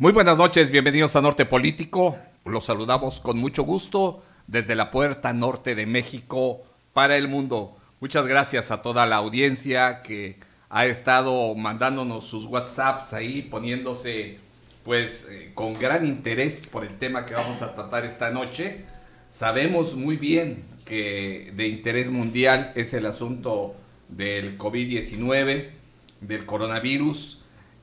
Muy buenas noches, bienvenidos a Norte Político. Los saludamos con mucho gusto desde la puerta norte de México para el mundo. Muchas gracias a toda la audiencia que ha estado mandándonos sus WhatsApps ahí, poniéndose pues eh, con gran interés por el tema que vamos a tratar esta noche. Sabemos muy bien que de interés mundial es el asunto del COVID-19, del coronavirus,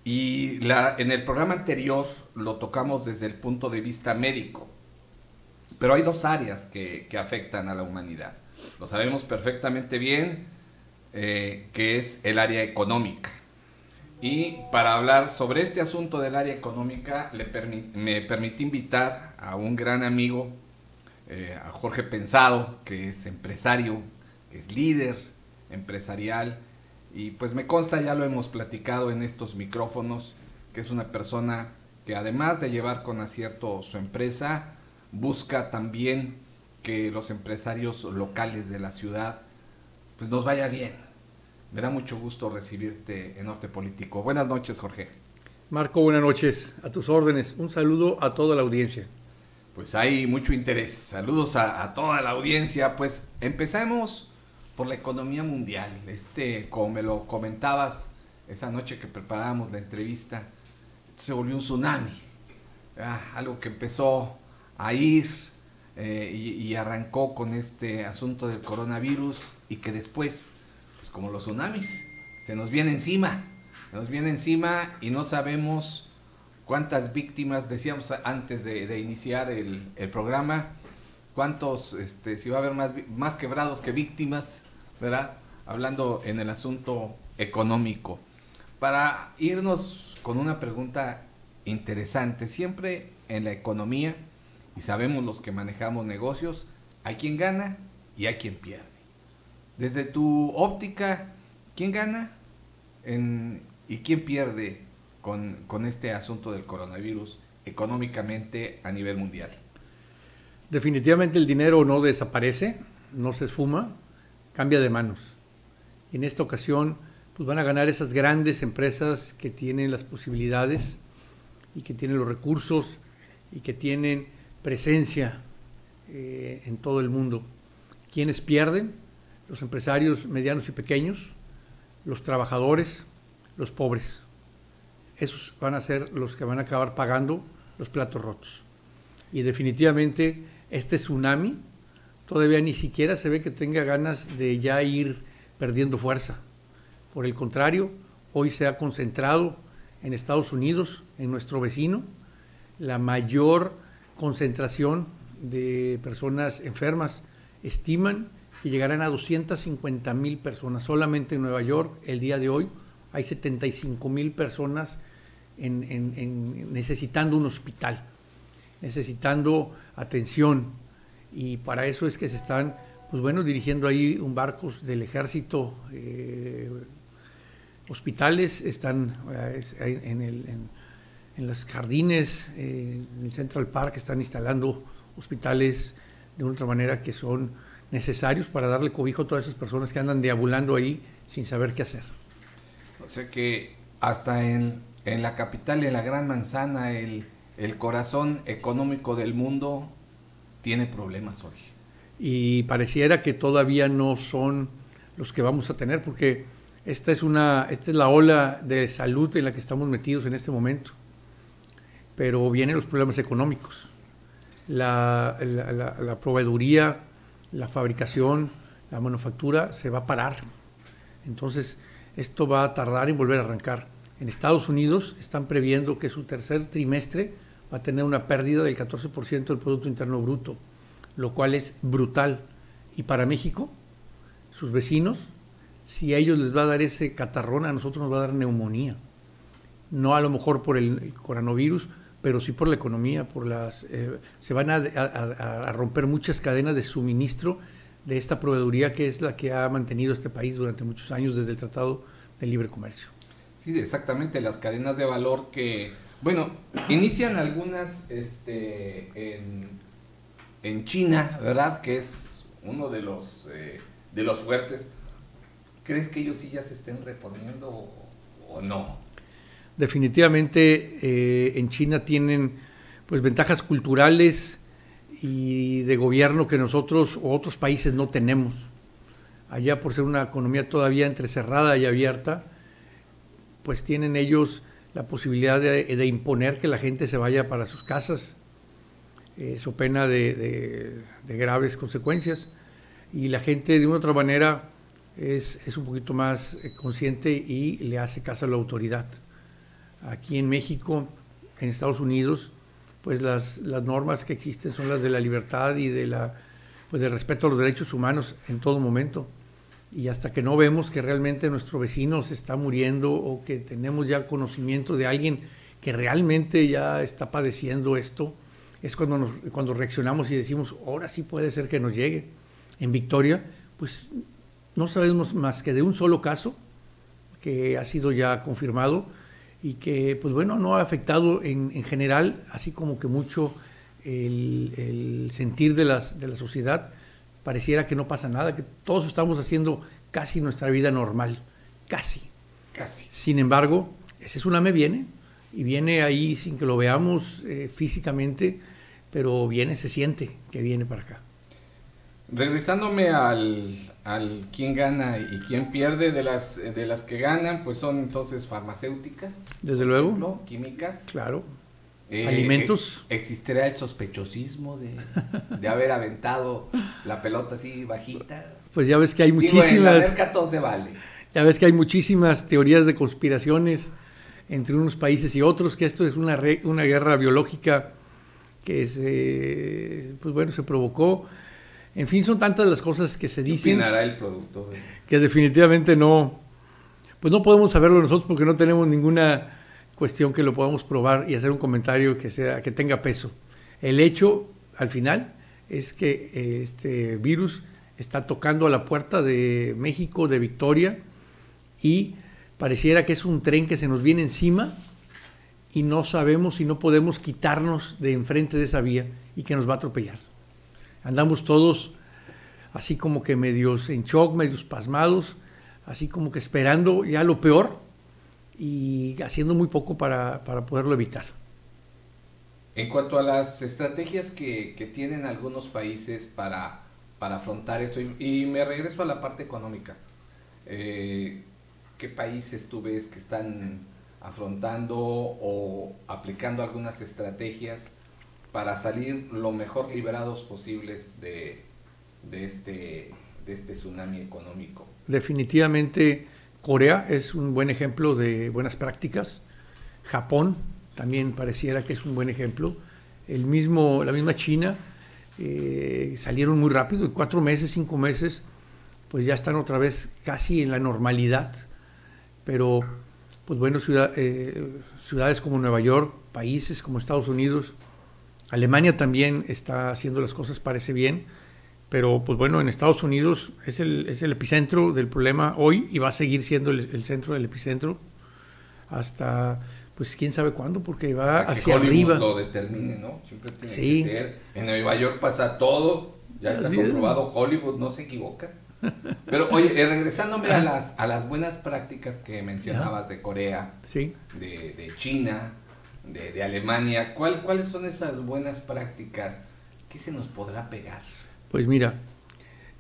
y la, en el programa anterior lo tocamos desde el punto de vista médico. Pero hay dos áreas que, que afectan a la humanidad. Lo sabemos perfectamente bien, eh, que es el área económica. Y para hablar sobre este asunto del área económica, le me permití invitar a un gran amigo, eh, a Jorge Pensado, que es empresario, que es líder empresarial, y pues me consta, ya lo hemos platicado en estos micrófonos, que es una persona que además de llevar con acierto su empresa, busca también que los empresarios locales de la ciudad pues nos vaya bien. Me da mucho gusto recibirte en Norte Político. Buenas noches, Jorge. Marco, buenas noches. A tus órdenes. Un saludo a toda la audiencia. Pues hay mucho interés. Saludos a, a toda la audiencia. Pues empezamos por la economía mundial. Este, como me lo comentabas esa noche que preparábamos la entrevista, se volvió un tsunami. Ah, algo que empezó a ir eh, y, arrancó con este asunto del coronavirus y que después, pues como los tsunamis, se nos viene encima, se nos viene encima y no sabemos cuántas víctimas, decíamos antes de, iniciar el, programa, cuántos, este, si va a haber más, más quebrados que víctimas, ¿verdad? Hablando en el asunto económico. Para irnos con una pregunta interesante, siempre en la economía, y sabemos los que manejamos negocios, hay quien gana y hay quien pierde. Desde tu óptica, ¿quién gana y quién pierde con este asunto del coronavirus económicamente a nivel mundial? Definitivamente el dinero no desaparece, no se esfuma, cambia de manos. En esta ocasión pues van a ganar esas grandes empresas que tienen las posibilidades y que tienen los recursos y que tienen presencia eh, en todo el mundo. ¿Quiénes pierden? Los empresarios medianos y pequeños, los trabajadores, los pobres. Esos van a ser los que van a acabar pagando los platos rotos. Y definitivamente este tsunami todavía ni siquiera se ve que tenga ganas de ya ir perdiendo fuerza. Por el contrario, hoy se ha concentrado en Estados Unidos, en nuestro vecino, la mayor concentración de personas enfermas. Estiman que llegarán a 250 mil personas. Solamente en Nueva York, el día de hoy, hay 75 mil personas en, necesitando un hospital, necesitando atención. Y para eso es que se están, pues bueno, dirigiendo ahí un barcos del ejército. Eh, hospitales están eh, en, el, en los jardines, eh, en el Central Park, están instalando hospitales de otra manera que son necesarios para darle cobijo a todas esas personas que andan deambulando ahí sin saber qué hacer. O sea que hasta en, en la capital, en la gran manzana, el, el corazón económico del mundo tiene problemas hoy. Y pareciera que todavía no son los que vamos a tener, porque esta es, una, esta es la ola de salud en la que estamos metidos en este momento pero vienen los problemas económicos. La, proveeduría, la fabricación, la manufactura se va a parar. Entonces, esto va a tardar en volver a arrancar. En Estados Unidos están previendo que su tercer trimestre va a tener una pérdida del 14% del Producto Interno Bruto, lo cual es brutal. Y para México, sus vecinos, si a ellos les va a dar ese catarrón, a nosotros nos va a dar neumonía. No a lo mejor por el coronavirus, pero sí por la economía, por las eh, se van a, romper muchas cadenas de suministro de esta proveeduría que es la que ha mantenido este país durante muchos años desde el Tratado de Libre Comercio. Sí, exactamente, las cadenas de valor que, bueno, inician algunas este, en, China, ¿verdad? Que es uno de los, eh, de los fuertes. ¿Crees que ellos sí ya se estén reponiendo o no? Definitivamente eh, en China tienen pues ventajas culturales y de gobierno que nosotros o otros países no tenemos. Allá por ser una economía todavía entrecerrada y abierta, pues tienen ellos la posibilidad de, imponer que la gente se vaya para sus casas, eso pena de, graves consecuencias. Y la gente de una otra manera es, es un poquito más eh, consciente y le hace caso a la autoridad. Aquí en México, en Estados Unidos, pues las, las normas que existen son las de la libertad y de la pues del respeto a los derechos humanos en todo momento. Y hasta que no vemos que realmente nuestro vecino se está muriendo o que tenemos ya conocimiento de alguien que realmente ya está padeciendo esto, es cuando, cuando reaccionamos y decimos, ahora sí puede ser que nos llegue. En Victoria, pues no sabemos más que de un solo caso que ha sido ya confirmado y que, pues bueno, no ha afectado en, en general, así como que mucho el, sentir de, de la sociedad, pareciera que no pasa nada, que todos estamos haciendo casi nuestra vida normal, casi. Casi. Sin embargo, ese tsunami viene y viene ahí sin que lo veamos eh, físicamente, pero viene, se siente que viene para acá. Regresándome al, al quién gana y quién pierde de las, de las que ganan, pues son entonces farmacéuticas. Desde luego. químicas. Claro. Eh, Alimentos. ¿Existirá el sospechosismo de, de, haber aventado la pelota así bajita? Pues ya ves que hay muchísimas. todo se vale. Ya ves que hay muchísimas teorías de conspiraciones entre unos países y otros, que esto es una, una guerra biológica que se, pues bueno, se provocó en fin, son tantas las cosas que se dicen. ¿Qué el producto? Que definitivamente no, pues no podemos saberlo nosotros porque no tenemos ninguna cuestión que lo podamos probar y hacer un comentario que sea que tenga peso. El hecho, al final, es que eh, este virus está tocando a la puerta de México, de Victoria, y pareciera que es un tren que se nos viene encima y no sabemos y no podemos quitarnos de enfrente de esa vía y que nos va a atropellar andamos todos así como que medios en shock, medios pasmados, así como que esperando ya lo peor y haciendo muy poco para, poderlo evitar. En cuanto a las estrategias que, tienen algunos países para, para afrontar esto, y, me regreso a la parte económica, eh, ¿qué países tú ves que están afrontando o aplicando algunas estrategias para salir lo mejor liberados posibles de, este, de este tsunami económico. Definitivamente Corea es un buen ejemplo de buenas prácticas. Japón también pareciera que es un buen ejemplo. El mismo, la misma China eh, salieron muy rápido, en cuatro meses, cinco meses, pues ya están otra vez casi en la normalidad. Pero, pues bueno, eh, ciudades como Nueva York, países como Estados Unidos, Alemania también está haciendo las cosas, parece bien, pero pues bueno, en Estados Unidos es el, es el epicentro del problema hoy y va a seguir siendo el, centro del epicentro hasta, pues quién sabe cuándo, porque va hacia arriba. lo determine, ¿no? Siempre tiene que ser. En Nueva York pasa todo, ya está comprobado, Hollywood no se equivoca. Pero oye, eh, regresándome a las, a las buenas prácticas que mencionabas de Corea, sí. de, de China, de, Alemania. ¿Cuál, ¿Cuáles son esas buenas prácticas? ¿Qué se nos podrá pegar? Pues mira,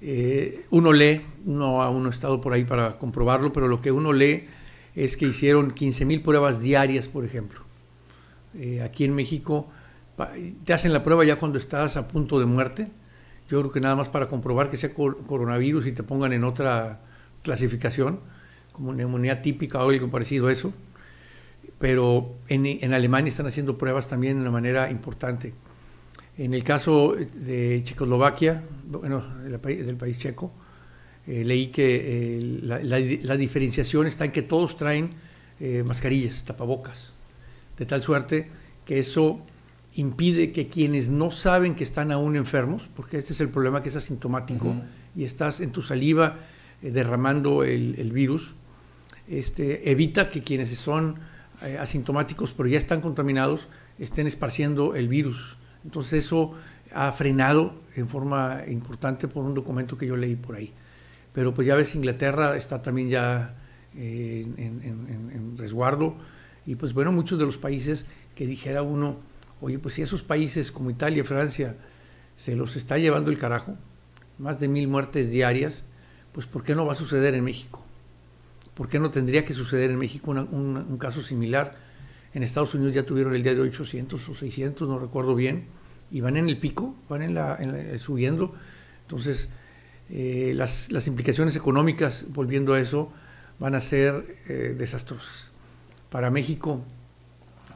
eh, uno lee, no aún no he estado por ahí para comprobarlo, pero lo que uno lee es que hicieron 15 mil pruebas diarias, por ejemplo. Eh, aquí en México te hacen la prueba ya cuando estás a punto de muerte. Yo creo que nada más para comprobar que sea coronavirus y te pongan en otra clasificación, como neumonía típica o algo parecido a eso pero en, Alemania están haciendo pruebas también de una manera importante. En el caso de Checoslovaquia, bueno, del país, checo, eh, leí que eh, la, diferenciación está en que todos traen eh, mascarillas, tapabocas, de tal suerte que eso impide que quienes no saben que están aún enfermos, porque este es el problema que es asintomático y estás en tu saliva derramando el, el virus, este, evita que quienes son asintomáticos, pero ya están contaminados, estén esparciendo el virus. Entonces eso ha frenado en forma importante por un documento que yo leí por ahí. Pero pues ya ves, Inglaterra está también ya eh, en, resguardo Y pues bueno, muchos de los países que dijera uno, oye, pues si esos países como Italia, Francia, se los está llevando el carajo, más de mil muertes diarias, pues ¿por qué no va a suceder en México? ¿Por qué no tendría que suceder en México un caso similar? En Estados Unidos ya tuvieron el día de 800 o 600, no recuerdo bien, y van en el pico, van en la, subiendo. Entonces, eh, las, implicaciones económicas, volviendo a eso, van a ser eh, desastrosas. Para México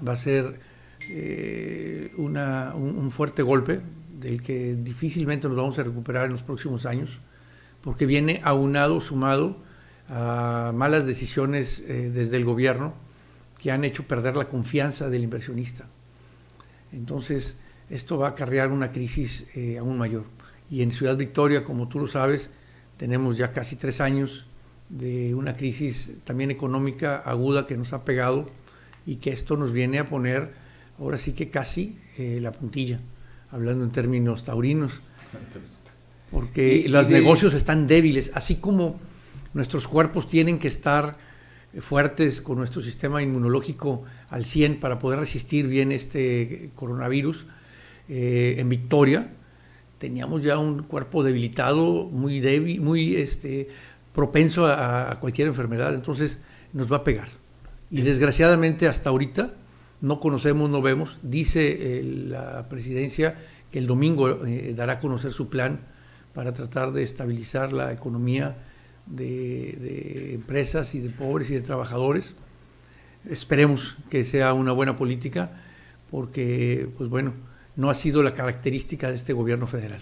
va a ser eh, un, fuerte golpe del que difícilmente nos vamos a recuperar en los próximos años, porque viene aunado, sumado a malas decisiones desde el gobierno que han hecho perder la confianza del inversionista. Entonces, esto va a acarrear una crisis eh, aún mayor. Y en Ciudad Victoria, como tú lo sabes, tenemos ya casi tres años de una crisis también económica aguda que nos ha pegado y que esto nos viene a poner ahora sí que casi eh, la puntilla, hablando en términos taurinos, porque los negocios están débiles, así como nuestros cuerpos tienen que estar fuertes con nuestro sistema inmunológico al 100 para poder resistir bien este coronavirus, eh, en Victoria teníamos ya un cuerpo debilitado, muy débil, muy este, propenso a, cualquier enfermedad, entonces nos va a pegar. Y desgraciadamente hasta ahorita no conocemos, no vemos. Dice eh, la presidencia que el domingo eh, dará a conocer su plan para tratar de estabilizar la economía de, de, empresas y de pobres y de trabajadores. Esperemos que sea una buena política, porque, pues bueno, no ha sido la característica de este gobierno federal.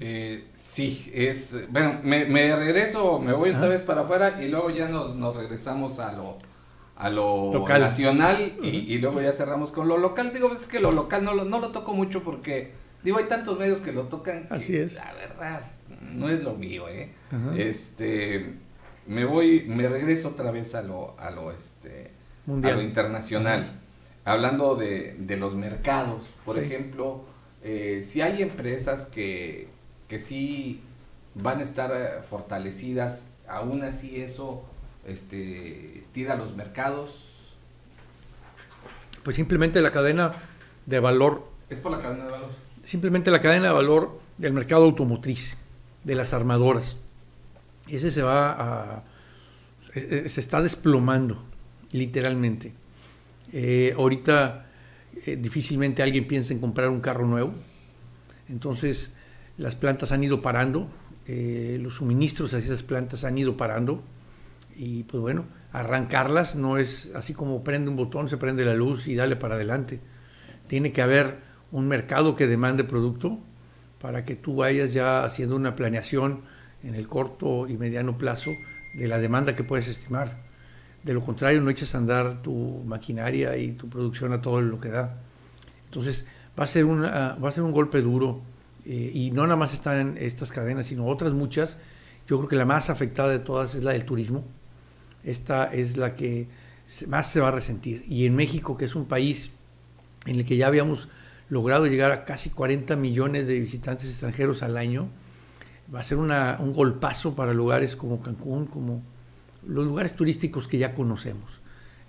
Eh, sí, es. Bueno, me, regreso, me voy otra vez para afuera y luego ya nos, nos regresamos a lo, a lo nacional y, luego ya cerramos con lo local. Digo, es que lo local no lo, no lo toco mucho porque, digo, hay tantos medios que lo tocan. Así es. La verdad, no es lo mío, ¿eh? Este. Me voy, me regreso otra vez a lo, a lo, este, Mundial. a lo internacional hablando de, los mercados, por ejemplo, eh, si hay empresas que, que sí van a estar eh, fortalecidas, aún así eso este, tira los mercados. Pues simplemente la cadena de valor. ¿Es por la cadena de valor? Simplemente la cadena de valor del mercado automotriz, de las armadoras. Ese se va a. se está desplomando, literalmente. Eh, ahorita eh, difícilmente alguien piensa en comprar un carro nuevo. Entonces las plantas han ido parando, eh, los suministros a esas plantas han ido parando y pues bueno, arrancarlas no es así como prende un botón, se prende la luz y dale para adelante. Tiene que haber un mercado que demande producto para que tú vayas ya haciendo una planeación en el corto y mediano plazo de la demanda que puedes estimar. De lo contrario, no eches a andar tu maquinaria y tu producción a todo lo que da. Entonces, va a ser, una, va a ser un golpe duro. Eh, y no nada más están estas cadenas, sino otras muchas. Yo creo que la más afectada de todas es la del turismo. Esta es la que más se va a resentir. Y en México, que es un país en el que ya habíamos logrado llegar a casi 40 millones de visitantes extranjeros al año, va a ser un golpazo para lugares como Cancún, como los lugares turísticos que ya conocemos,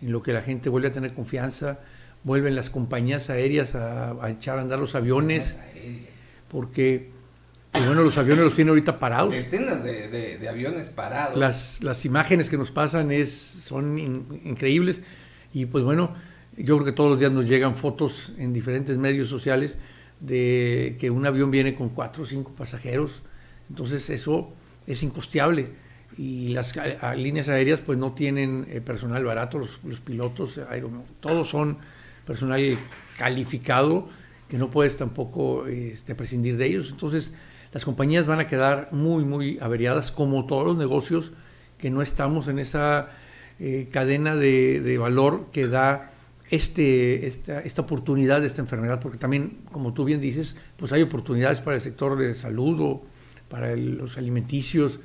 en lo que la gente vuelve a tener confianza, vuelven las compañías aéreas a, echar a andar los aviones, porque pues bueno, los aviones los tienen ahorita parados. Decenas de, aviones parados. Las, las imágenes que nos pasan es, son increíbles y pues bueno, yo creo que todos los días nos llegan fotos en diferentes medios sociales de que un avión viene con cuatro o cinco pasajeros, entonces eso es incosteable y las líneas aéreas pues no tienen eh, personal barato, los, pilotos, todos son personal calificado que no puedes tampoco este, prescindir de ellos. Entonces las compañías van a quedar muy, muy averiadas como todos los negocios que no estamos en esa eh, cadena de, valor que da este, esta, esta oportunidad de esta enfermedad, porque también, como tú bien dices, pues hay oportunidades para el sector de salud o para los alimenticios,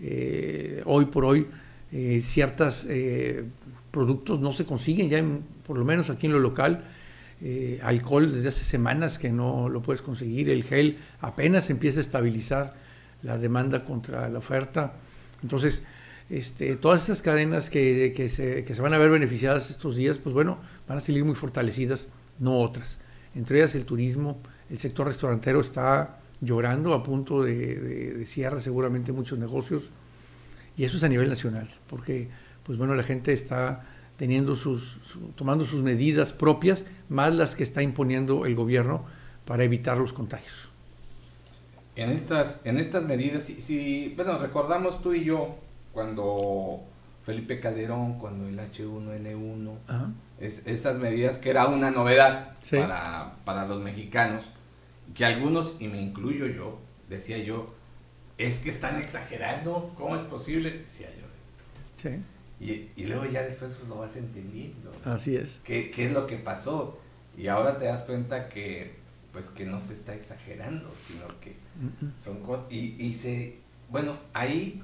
eh, hoy por hoy eh, ciertos eh, productos no se consiguen, ya por lo menos aquí en lo local. alcohol desde hace semanas que no lo puedes conseguir, el gel apenas empieza a estabilizar la demanda contra la oferta. Entonces, este, todas esas cadenas que, que, se, que, se, van a ver beneficiadas estos días, pues bueno, van a salir muy fortalecidas, no otras. Entre ellas el turismo, el sector restaurantero está llorando a punto de, de, de cierre seguramente muchos negocios y eso es a nivel nacional, porque pues bueno, la gente está teniendo sus, su, tomando sus medidas propias, más las que está imponiendo el gobierno para evitar los contagios. En estas, en estas medidas, si, si, bueno, recordamos tú y yo cuando Felipe Calderón, cuando el H1N1, es, esas medidas que era una novedad sí. para, para los mexicanos, que algunos, y me incluyo yo, decía yo, es que están exagerando, ¿cómo es posible? Decía yo. Sí. Y, y, luego ya después lo vas entendiendo. Así es. ¿Qué, ¿Qué, es lo que pasó? Y ahora te das cuenta que, pues, que no se está exagerando, sino que uh -uh. son cosas... Y, y se... Bueno, ahí,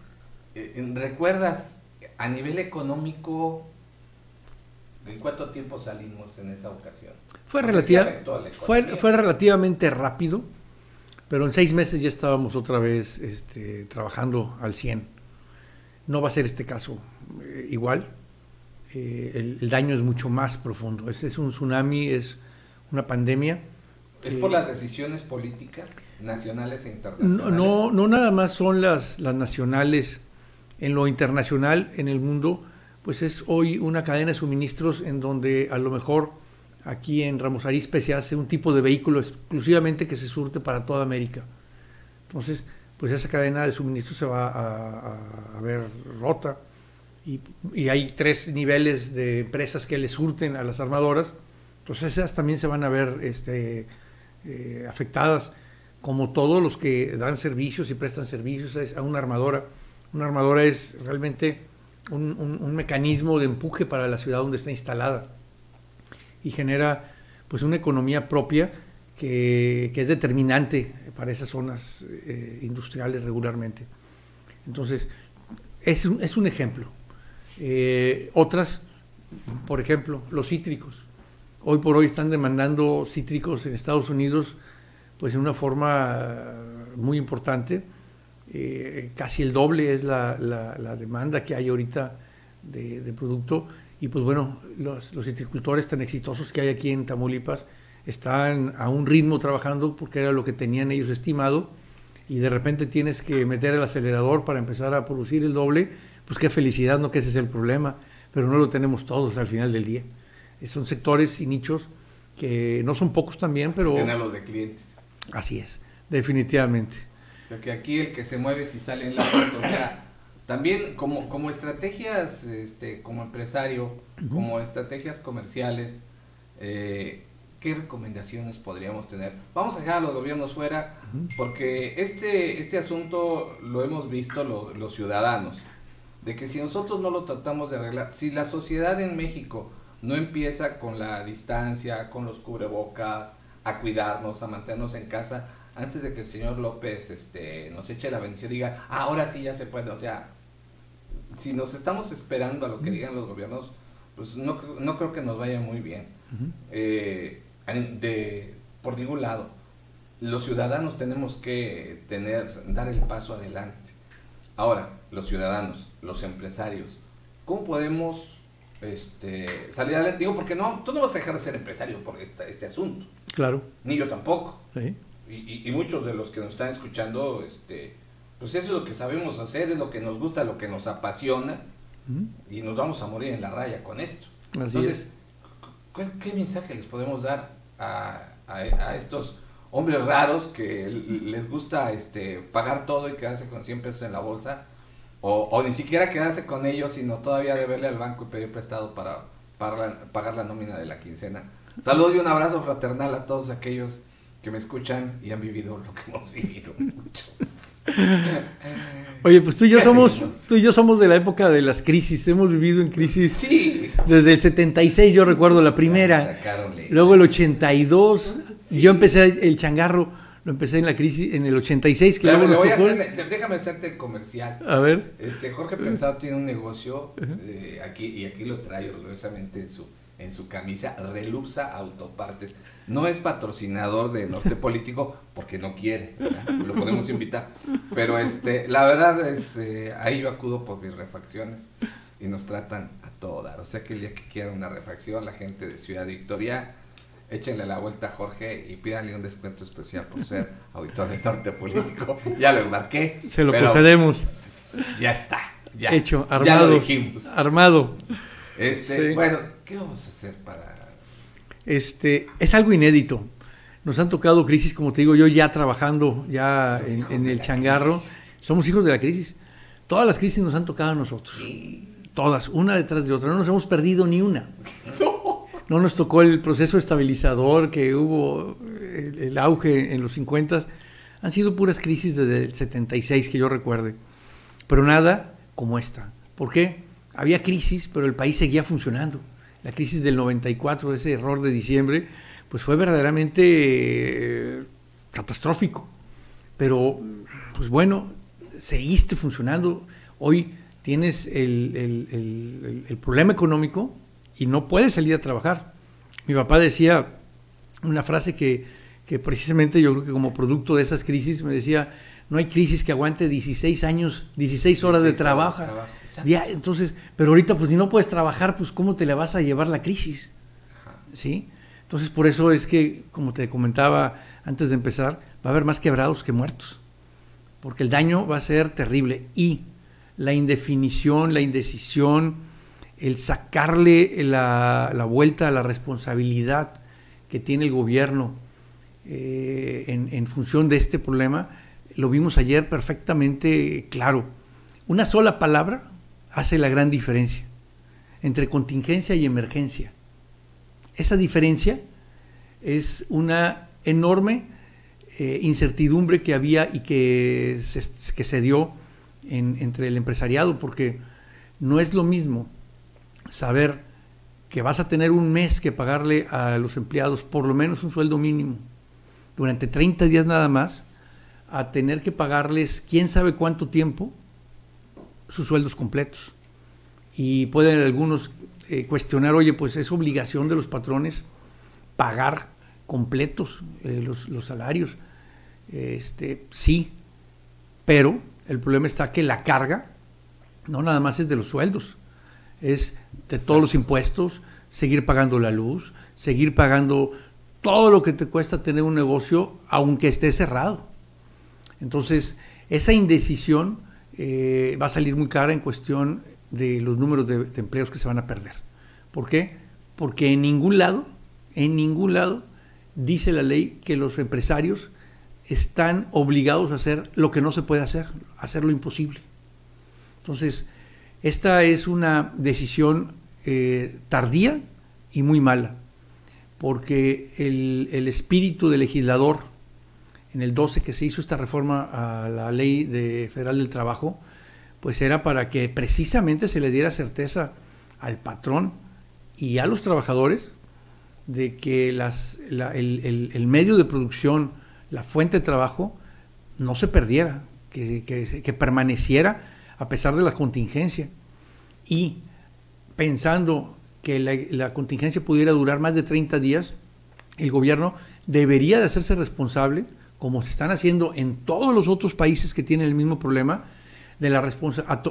eh, ¿recuerdas a nivel económico en cuánto tiempo salimos en esa ocasión? Fue, relativa, fue, fue relativamente rápido, pero en seis meses ya estábamos otra vez este, trabajando al 100. No va a ser este caso eh, igual. Eh, el, el, daño es mucho más profundo. Este es un tsunami, es una pandemia. ¿Es por las decisiones políticas nacionales e internacionales? No, no nada más son las, las nacionales. En lo internacional, en el mundo, pues es hoy una cadena de suministros en donde a lo mejor aquí en Ramos Arizpe se hace un tipo de vehículo exclusivamente que se surte para toda América. Entonces, pues esa cadena de suministros se va a, a, ver rota y, y, hay tres niveles de empresas que le surten a las armadoras, entonces esas también se van a ver este, eh, afectadas, como todos los que dan servicios y prestan servicios a una armadora. Una armadora es realmente un, mecanismo de empuje para la ciudad donde está instalada y genera pues una economía propia que, que es determinante para esas zonas eh, industriales regularmente. Entonces, es un, es un ejemplo. Eh, otras, por ejemplo, los cítricos. Hoy por hoy están demandando cítricos en Estados Unidos pues en una forma muy importante. Eh, casi el doble es la, la, la, demanda que hay ahorita de, de producto. Y pues bueno, los, los, citricultores tan exitosos que hay aquí en Tamaulipas están a un ritmo trabajando porque era lo que tenían ellos estimado y de repente tienes que meter el acelerador para empezar a producir el doble, pues qué felicidad, no que ese es el problema, pero no lo tenemos todos al final del día. Son sectores y nichos que no son pocos también, pero... Tenerlos de clientes. Así es, definitivamente. O sea que aquí el que se mueve si sale en la foto, o sea, también como, como estrategias, este, como empresario, uh -huh. como estrategias comerciales, eh, ¿qué recomendaciones podríamos tener? Vamos a dejar a los gobiernos fuera, uh -huh. porque este, este asunto lo hemos visto lo, los ciudadanos, de que si nosotros no lo tratamos de arreglar, si la sociedad en México no empieza con la distancia, con los cubrebocas, a cuidarnos, a mantenernos en casa, antes de que el señor López este, nos eche la bendición diga, ah, ahora sí ya se puede, o sea, si nos estamos esperando a lo que digan los gobiernos, pues no, no creo que nos vaya muy bien. Uh -huh. eh, de, por ningún lado, los ciudadanos tenemos que tener, dar el paso adelante. Ahora, los ciudadanos, los empresarios, ¿cómo podemos este, salir adelante? Digo, porque no, tú no vas a dejar de ser empresario por esta, este asunto. Claro. Ni yo tampoco. Sí. Y, y, muchos de los que nos están escuchando, este, pues eso es lo que sabemos hacer, es lo que nos gusta, lo que nos apasiona, y nos vamos a morir en la raya con esto. Así Entonces, ¿qué, ¿qué, mensaje les podemos dar a, a, a, estos hombres raros que les gusta este, pagar todo y quedarse con 100 pesos en la bolsa? O, o ni siquiera quedarse con ellos, sino todavía deberle al banco y pedir prestado para, para la, pagar la nómina de la quincena. Saludos y un abrazo fraternal a todos aquellos que me escuchan y han vivido lo que hemos vivido muchos. Oye, pues tú y yo somos tú y yo somos de la época de las crisis, hemos vivido en crisis. Sí. Desde el 76 yo recuerdo la primera. Luego el 82, sí. yo empecé el changarro, lo empecé en la crisis en el 86 que luego. Hacer, déjame hacerte el comercial. A ver. Este Jorge Pensado tiene un negocio eh, aquí y aquí lo trae orgullosamente en su en su camisa Reluxa Autopartes. No es patrocinador de Norte Político porque no quiere, lo podemos invitar. Pero este, la verdad es, eh, ahí yo acudo por mis refacciones y nos tratan a todo dar. O sea que el día que quiera una refacción, la gente de Ciudad Victoria, échenle la vuelta a Jorge y pídanle un descuento especial por ser auditor de Norte Político. Ya lo embarqué. Se lo procedemos. Ya está. Ya, Hecho, armado. Ya dijimos. Armado. Este, Bueno, ¿qué vamos a hacer para...? Este, es algo inédito. Nos han tocado crisis, como te digo, yo ya trabajando ya en, el changarro. Somos hijos de la crisis. Todas las crisis nos han tocado a nosotros. Todas, una detrás de otra. No nos hemos perdido ni una. No nos tocó el proceso estabilizador que hubo, el, auge en los 50. Han sido puras crisis desde el 76 que yo recuerde. Pero nada como esta. ¿Por qué? Había crisis, pero el país seguía funcionando. La crisis del 94, ese error de diciembre, pues fue verdaderamente eh, catastrófico. Pero, pues bueno, seguiste funcionando. Hoy tienes el, el problema económico, y no puede salir a trabajar. Mi papá decía una frase que, precisamente yo creo que como producto de esas crisis me decía, no hay crisis que aguante 16 años, 16 horas de trabajo. entonces, pero ahorita pues si no puedes trabajar, pues ¿cómo te le vas a llevar la crisis? ¿Sí? Entonces por eso es que, como te comentaba antes de empezar, va a haber más quebrados que muertos. Porque el daño va a ser terrible y la indefinición, la indecisión, el sacarle la, vuelta a la responsabilidad que tiene el gobierno eh, en, función de este problema, lo vimos ayer perfectamente claro. Una sola palabra hace la gran diferencia entre contingencia y emergencia. Esa diferencia es una enorme eh, incertidumbre que había y que se, que se dio entre el empresariado, porque no es lo mismo saber que vas a tener un mes que pagarle a los empleados por lo menos un sueldo mínimo durante 30 días nada más, a tener que pagarles quién sabe cuánto tiempo sus sueldos completos. Y pueden algunos eh, cuestionar, oye, pues es obligación de los patrones pagar completos eh, los, los, salarios. Este, sí, pero el problema está que la carga no nada más es de los sueldos, es de todos los impuestos, seguir pagando la luz, seguir pagando todo lo que te cuesta tener un negocio, aunque esté cerrado. Entonces, esa indecisión eh, va a salir muy cara en cuestión de los números de, empleos que se van a perder. ¿Por qué? Porque en ningún lado, en ningún lado, dice la ley que los empresarios están obligados a hacer lo que no se puede hacer, hacer lo imposible. Entonces, esta es una decisión eh, tardía y muy mala, porque el, espíritu del legislador en el 12 que se hizo esta reforma a la ley de federal del trabajo, pues era para que precisamente se le diera certeza al patrón y a los trabajadores de que las, el, medio de producción, la fuente de trabajo, no se perdiera, que, permaneciera a pesar de la contingencia. Y pensando que la, contingencia pudiera durar más de 30 días, el gobierno debería de hacerse responsable, como se están haciendo en todos los otros países que tienen el mismo problema, de la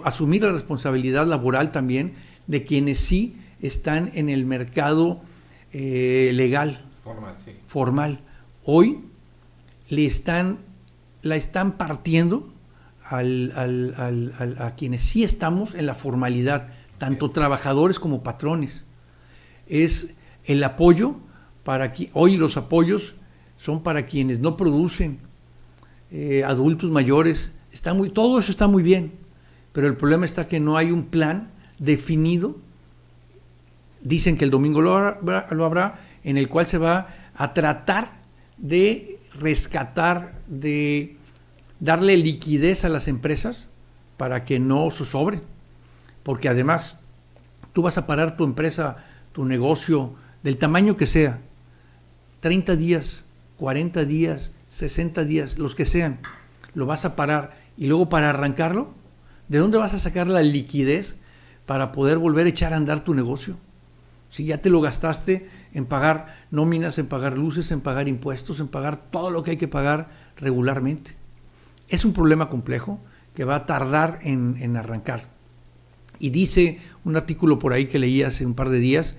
asumir la responsabilidad laboral también de quienes sí están en el mercado eh, legal, formal, Hoy le están, la están partiendo a quienes sí estamos en la formalidad, tanto trabajadores como patrones. Es el apoyo para que hoy los apoyos son para quienes no producen, eh, adultos mayores, está muy, todo eso está muy bien, pero el problema está que no hay un plan definido. Dicen que el domingo lo habrá, en el cual se va a tratar de rescatar, de darle liquidez a las empresas para que no sobre, porque además tú vas a parar tu empresa, tu negocio, del tamaño que sea, 30 días, 40 días, 60 días, los que sean, lo vas a parar y luego para arrancarlo, ¿de dónde vas a sacar la liquidez para poder volver a echar a andar tu negocio? Si ya te lo gastaste en pagar nóminas, en pagar luces, en pagar impuestos, en pagar todo lo que hay que pagar regularmente. Es un problema complejo que va a tardar en, en arrancar. Y dice un artículo por ahí que leí hace un par de días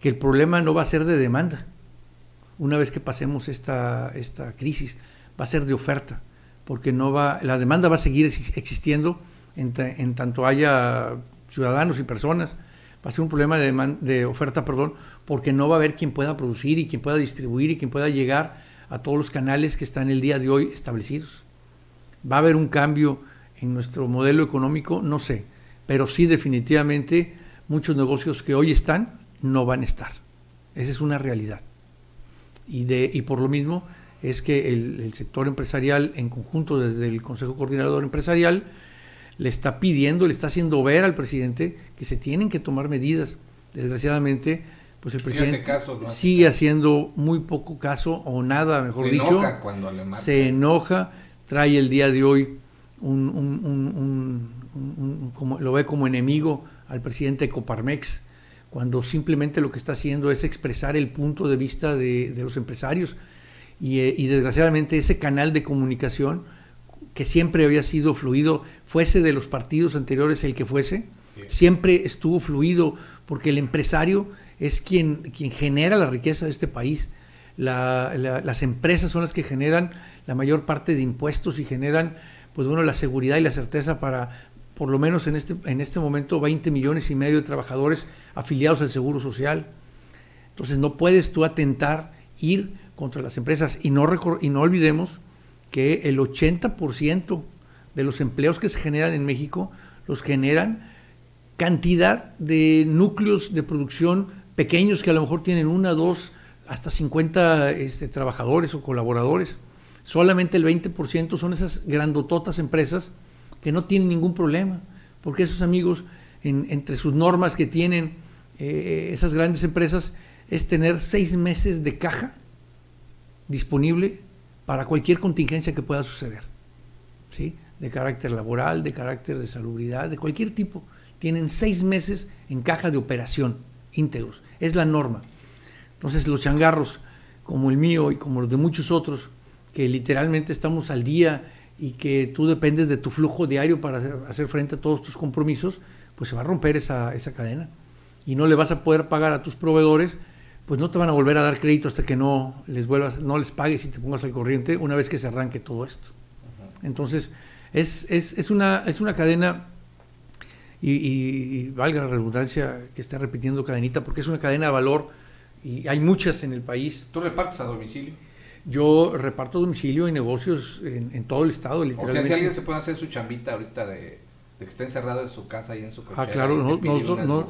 que el problema no va a ser de demanda una vez que pasemos esta, esta crisis, va a ser de oferta, porque no va, la demanda va a seguir existiendo en, tanto haya ciudadanos y personas. Va a ser un problema de, de oferta, perdón, porque no va a haber quien pueda producir y quien pueda distribuir y quien pueda llegar a todos los canales que están el día de hoy establecidos. ¿Va a haber un cambio en nuestro modelo económico? No sé, pero sí definitivamente muchos negocios que hoy están no van a estar. Esa es una realidad y, de, y por lo mismo es que el, sector empresarial en conjunto desde el Consejo Coordinador Empresarial le está pidiendo, le está haciendo ver al presidente que se tienen que tomar medidas. Desgraciadamente, pues el presidente sigue haciendo muy poco caso o nada, mejor se dicho. Enoja cuando le se enoja, trae el día de hoy un, un, un, como, lo ve como enemigo al presidente Coparmex cuando simplemente lo que está haciendo es expresar el punto de vista de, los empresarios. Eh, y, desgraciadamente ese canal de comunicación, que siempre había sido fluido, fuese de los partidos anteriores el que fuese, siempre estuvo fluido, porque el empresario es quien, quien genera la riqueza de este país. las empresas son las que generan la mayor parte de impuestos y generan pues bueno, la seguridad y la certeza para, por lo menos en este, en este momento 20 millones y medio de trabajadores afiliados al Seguro Social. Entonces no puedes tú atentar, ir contra las empresas y no, y no olvidemos que el 80% de los empleos que se generan en México los generan cantidad de núcleos de producción pequeños que a lo mejor tienen una, dos, hasta 50 este, trabajadores o colaboradores. Solamente el 20% son esas grandototas empresas que no tienen ningún problema, porque esos amigos, entre sus normas que tienen eh, esas grandes empresas, es tener seis meses de caja disponible para cualquier contingencia que pueda suceder, ¿sí? de carácter laboral, de carácter de salubridad, de cualquier tipo. Tienen seis meses en caja de operación íntegros, es la norma. Entonces los changarros, como el mío y como los de muchos otros, que literalmente estamos al día y que tú dependes de tu flujo diario para hacer, frente a todos tus compromisos, pues se va a romper esa, esa cadena y no le vas a poder pagar a tus proveedores, pues no te van a volver a dar crédito hasta que no les vuelvas, no les pagues y te pongas al corriente una vez que se arranque todo esto. Entonces, es, es, es, una, es una cadena, y, y, valga la redundancia que está repitiendo cadenita, porque es una cadena de valor y hay muchas en el país. ¿Tú repartes a domicilio? Yo reparto domicilio y negocios en, todo el estado, literalmente. O sea, si alguien se puede hacer su chambita ahorita de, que esté encerrado en su casa y en su cochera, Ah, claro,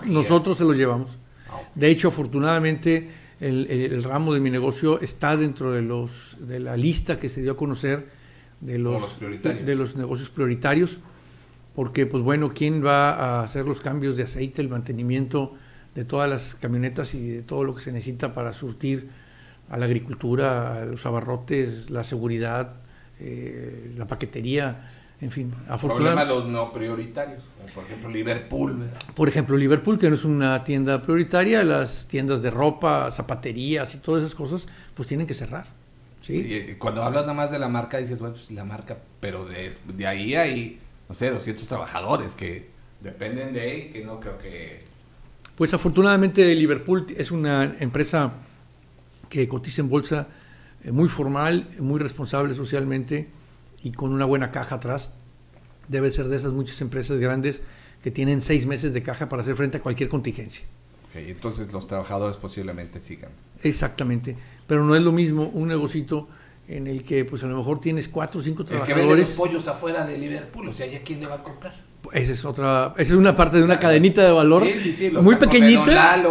nosotros se lo llevamos. Ah, de hecho, afortunadamente, el, ramo de mi negocio está dentro de los de la lista que se dio a conocer de los, de, los negocios prioritarios, porque, pues bueno, ¿quién va a hacer los cambios de aceite, el mantenimiento de todas las camionetas y de todo lo que se necesita para surtir a la agricultura, a los abarrotes, la seguridad, eh, la paquetería, en fin. Afortunadamente. los no prioritarios, como por ejemplo Liverpool. Por ejemplo, Liverpool, que no es una tienda prioritaria, las tiendas de ropa, zapaterías y todas esas cosas, pues tienen que cerrar. ¿sí? Y cuando hablas nada más de la marca, dices, bueno, pues la marca, pero de, de ahí hay, no sé, 200 trabajadores que dependen de ahí, que no creo que... Pues afortunadamente Liverpool es una empresa que cotiza en bolsa eh, muy formal, muy responsable socialmente y con una buena caja atrás. Debe ser de esas muchas empresas grandes que tienen seis meses de caja para hacer frente a cualquier contingencia. Okay, entonces los trabajadores posiblemente sigan. Exactamente, pero no es lo mismo un negocito en el que pues a lo mejor tienes cuatro o cinco trabajadores. El que vende los pollos afuera de Liverpool, o sea, ¿ya quién le va a comprar? Esa es otra, esa es una parte de una cadenita de valor muy pequeñita.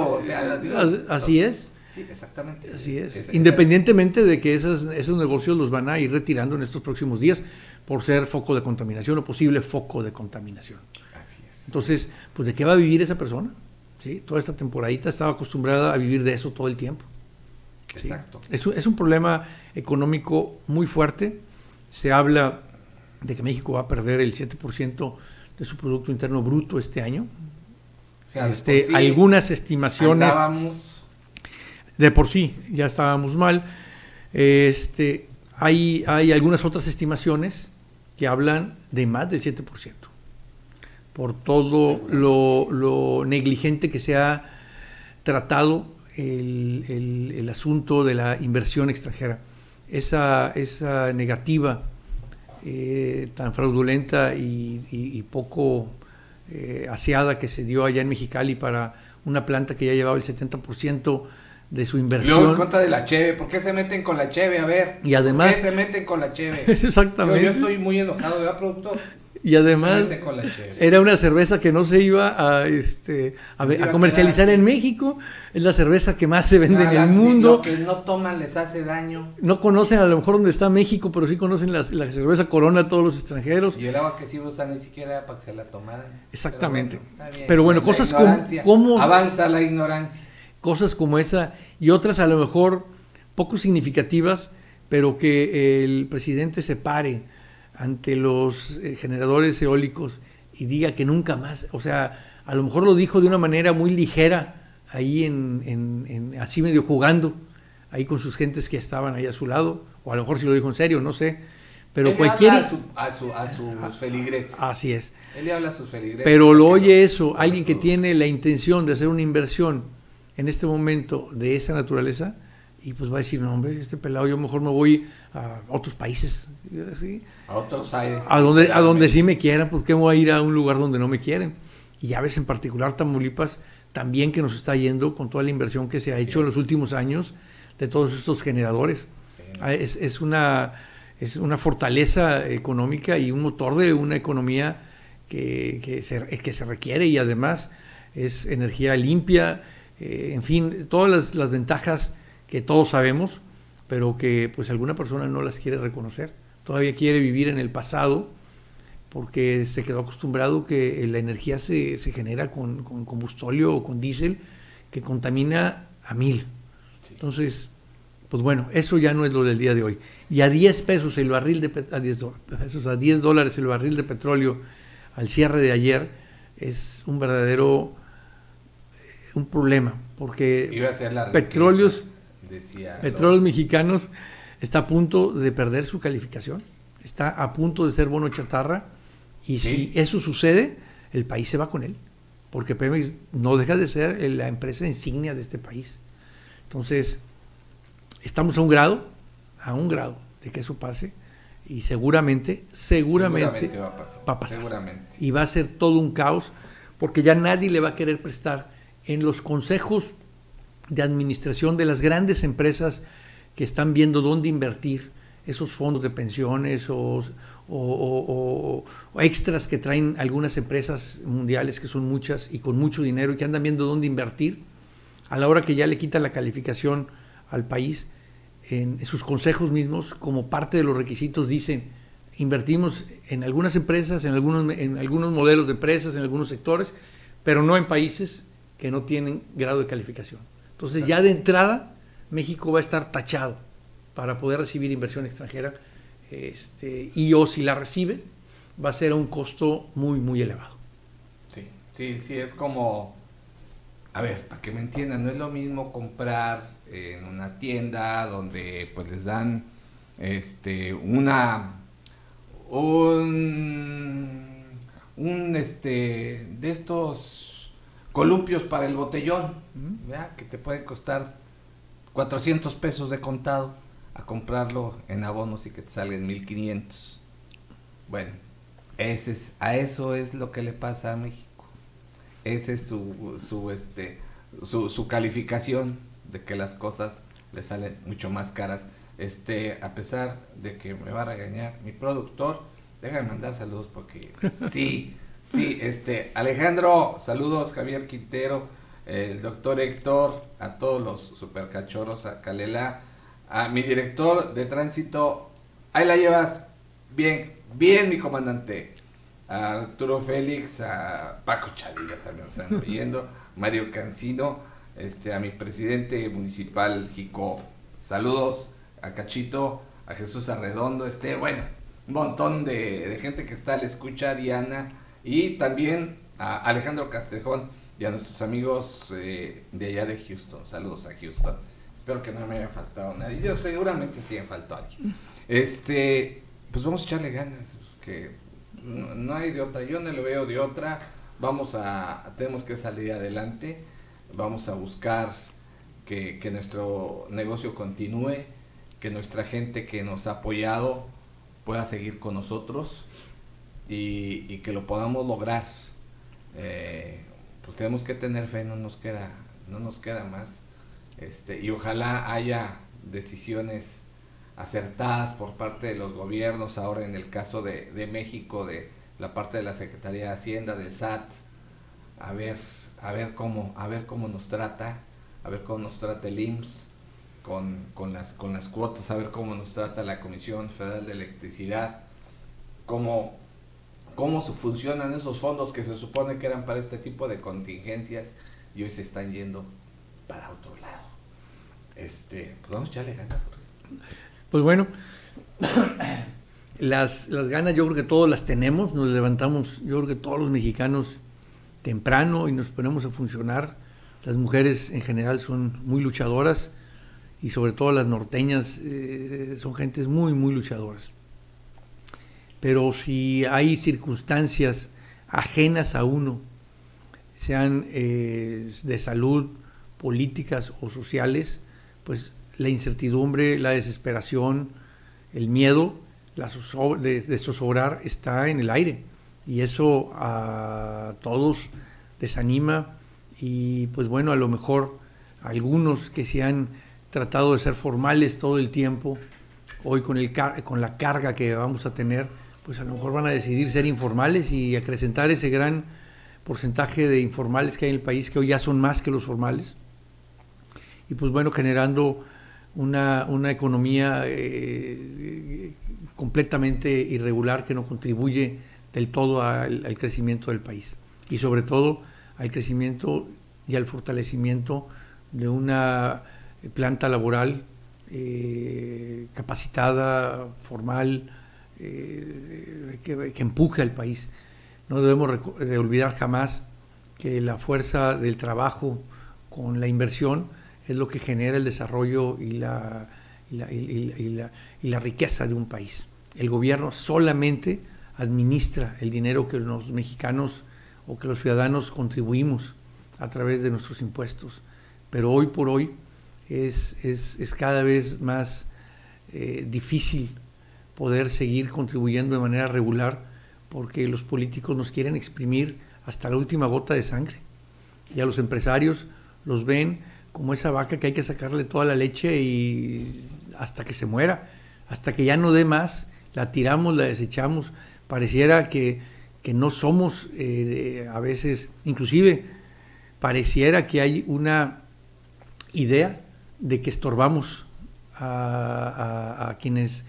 así es exactamente. Así es. Independientemente de que esos, esos negocios los van a ir retirando en estos próximos días por ser foco de contaminación o posible foco de contaminación. Así es. Entonces, pues ¿de qué va a vivir esa persona? ¿Sí? Toda esta temporadita estaba acostumbrada a vivir de eso todo el tiempo. Exacto. Es, es un problema económico muy fuerte. Se habla de que México va a perder el 7% de su Producto Interno Bruto este año. este, algunas estimaciones. De por sí, ya estábamos mal. Este, hay, hay algunas otras estimaciones que hablan de más del 7%, por todo lo, negligente que se ha tratado el, asunto de la inversión extranjera. Esa, esa negativa eh, tan fraudulenta y, poco eh, aseada que se dio allá en Mexicali para una planta que ya llevaba el 70% de su inversión. No, en contra de la Cheve. ¿Por qué se meten con la Cheve? A ver. Y además. ¿Por qué se meten con la Cheve? Exactamente. Yo, estoy muy enojado, ¿verdad, productor? Y además era una cerveza que no se iba a, este, a, comercializar en México. Es la cerveza que más se vende en el mundo. Lo que no toman les hace daño. No conocen a lo mejor dónde está México, pero sí conocen la, cerveza Corona a todos los extranjeros. Y el agua que sí usan ni siquiera para que se la tomaran. Exactamente. Pero bueno, cosas como... Avanza la ignorancia cosas como esa y otras a lo mejor poco significativas, pero que el presidente se pare ante los eh, generadores eólicos y diga que nunca más, o sea, a lo mejor lo dijo de una manera muy ligera, ahí en, así medio jugando, ahí con sus gentes que estaban ahí a su lado, o a lo mejor si lo dijo en serio, no sé. Pero cualquier... a, su, a, sus feligreses. Así es. Él le habla a sus feligreses. Pero lo oye eso, alguien que tiene la intención de hacer una inversión en este momento de esa naturaleza y pues va a decir, no hombre, este pelado yo mejor me voy a otros países, a otros aires. A donde, a donde sí me quieran, porque voy a ir a un lugar donde no me quieren. Y ya ves en particular Tamaulipas también que nos está yendo con toda la inversión que se ha hecho en los últimos años de todos estos generadores. Ah, es, es, una, es una fortaleza económica y un motor de una economía que, que, se, que se requiere y además es energía limpia, eh, en fin, todas las, ventajas que todos sabemos, pero que pues alguna persona no las quiere reconocer. Todavía quiere vivir en el pasado porque se quedó acostumbrado que la energía se, genera con, con combustóleo o con diésel que contamina a mil. Entonces, pues bueno, eso ya no es lo del día de hoy. Y a 10 pesos el barril de a 10 pesos, a 10 dólares el barril de petróleo al cierre de ayer es un verdadero un problema, porque petróleos, petróleos mexicanos está a punto de perder su calificación, está a punto de ser bono chatarra, y si eso sucede, el país se va con él, porque Pemex no deja de ser la empresa insignia de este país. Entonces, estamos a un grado, a un grado de que eso pase, y seguramente, seguramente, va, a pasar, Y va a ser todo un caos, porque ya nadie le va a querer prestar en los consejos de administración de las grandes empresas que están viendo dónde invertir esos fondos de pensiones o, extras que traen algunas empresas mundiales, que son muchas y con mucho dinero y que andan viendo dónde invertir, a la hora que ya le quita la calificación al país, en sus consejos mismos, como parte de los requisitos, dicen, invertimos en algunas empresas, en algunos, en algunos modelos de empresas, en algunos sectores, pero no en países que no tienen grado de calificación. Entonces ya de entrada México va a estar tachado para poder recibir inversión extranjera este, y o si la recibe va a ser a un costo muy, muy elevado. Sí, sí, sí, es como, a ver, para que me entiendan, no es lo mismo comprar en una tienda donde pues les dan este una un, un este de estos columpios para el botellón, que te puede costar 400 pesos de contado a comprarlo en abonos y que te salgan 1500. Bueno, ese es, a eso es lo que le pasa a México. Ese es su, su, este, su, su calificación de que las cosas le salen mucho más caras. Este, a pesar de que me va a regañar mi productor, déjame mandar saludos porque sí. Sí, este, Alejandro, saludos, Javier Quintero, el doctor Héctor, a todos los supercachorros, a Calela, a mi director de tránsito, ahí la llevas, bien, bien mi comandante, a Arturo Félix, a Paco Chavilla también están viendo, Mario Cancino, este, a mi presidente municipal Jico, saludos, a Cachito, a Jesús Arredondo, este, bueno, un montón de, de gente que está al escuchar, Diana, y también a Alejandro Castrejón, y a nuestros amigos eh, de allá de Houston. Saludos a Houston. Espero que no me haya faltado nadie. Yo seguramente sí me faltó alguien. Este, pues vamos a echarle ganas, que no, hay de otra. Yo no lo veo de otra. Vamos a, tenemos que salir adelante. Vamos a buscar que nuestro negocio continúe, que nuestra gente que nos ha apoyado pueda seguir con nosotros y, que lo podamos lograr. Eh, pues tenemos que tener fe, no nos queda, no nos queda más. Este, y ojalá haya decisiones acertadas por parte de los gobiernos, ahora en el caso de, de México, de la parte de la Secretaría de Hacienda, del SAT, a ver, a ver cómo, a ver cómo nos trata, a ver cómo nos trata el IMSS con, con, las, con las cuotas, a ver cómo nos trata la Comisión Federal de Electricidad, cómo cómo funcionan esos fondos que se supone que eran para este tipo de contingencias y hoy se están yendo para otro lado. Este, pues vamos a echarle ganas. Pues bueno, las, las ganas yo creo que todos las tenemos, nos levantamos, yo creo que todos los mexicanos temprano y nos ponemos a funcionar. Las mujeres en general son muy luchadoras y sobre todo las norteñas eh, son gentes muy, muy luchadoras pero si hay circunstancias ajenas a uno, sean eh, de salud, políticas o sociales, pues la incertidumbre, la desesperación, el miedo la de, zozobrar está en el aire. Y eso a todos desanima. Y pues bueno, a lo mejor algunos que se han tratado de ser formales todo el tiempo, hoy con, el, con la carga que vamos a tener, pues a lo mejor van a decidir ser informales y acrecentar ese gran porcentaje de informales que hay en el país, que hoy ya son más que los formales. Y pues bueno, generando una, economía eh, completamente irregular que no contribuye del todo al, crecimiento del país. Y sobre todo al crecimiento y al fortalecimiento de una planta laboral eh, capacitada, formal, eh, que, empuje al país. No debemos de olvidar jamás que la fuerza del trabajo con la inversión es lo que genera el desarrollo y la, riqueza de un país. El gobierno solamente administra el dinero que los mexicanos o que los ciudadanos contribuimos a través de nuestros impuestos. Pero hoy por hoy es cada vez más eh, difícil poder seguir contribuyendo de manera regular porque los políticos nos quieren exprimir hasta la última gota de sangre. Y a los empresarios los ven como esa vaca que hay que sacarle toda la leche y hasta que se muera, hasta que ya no dé más, la tiramos, la desechamos. Pareciera que, que no somos eh, a veces, inclusive pareciera que hay una idea de que estorbamos a, a quienes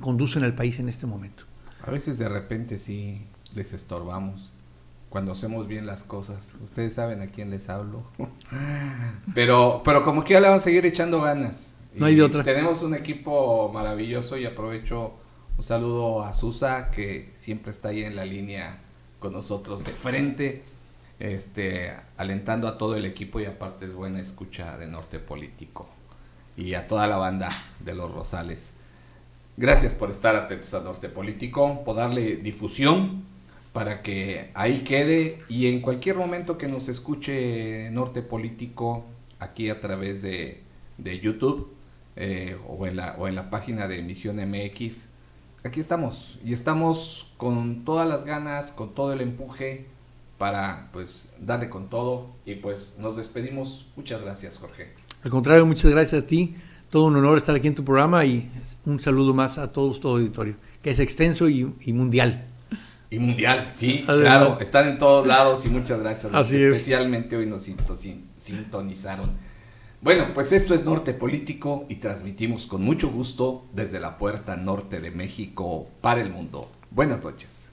conducen al país en este momento. A veces de repente sí les estorbamos cuando hacemos bien las cosas. Ustedes saben a quién les hablo. pero, pero como que ya le vamos a seguir echando ganas. No hay de otra. Tenemos un equipo maravilloso y aprovecho un saludo a Susa que siempre está ahí en la línea con nosotros de frente, este, alentando a todo el equipo y aparte es buena escucha de Norte Político y a toda la banda de los Rosales. Gracias por estar atentos a Norte Político, por darle difusión para que ahí quede y en cualquier momento que nos escuche Norte Político aquí a través de, YouTube eh, o, en la, o en la página de Emisión MX, aquí estamos y estamos con todas las ganas, con todo el empuje para pues darle con todo y pues nos despedimos. Muchas gracias Jorge. Al contrario, muchas gracias a ti todo un honor estar aquí en tu programa y un saludo más a todos, todo auditorio, que es extenso y, mundial. Y mundial, sí, claro, están en todos lados y muchas gracias. especialmente hoy nos sintonizaron. Bueno, pues esto es Norte Político y transmitimos con mucho gusto desde la puerta norte de México para el mundo. Buenas noches.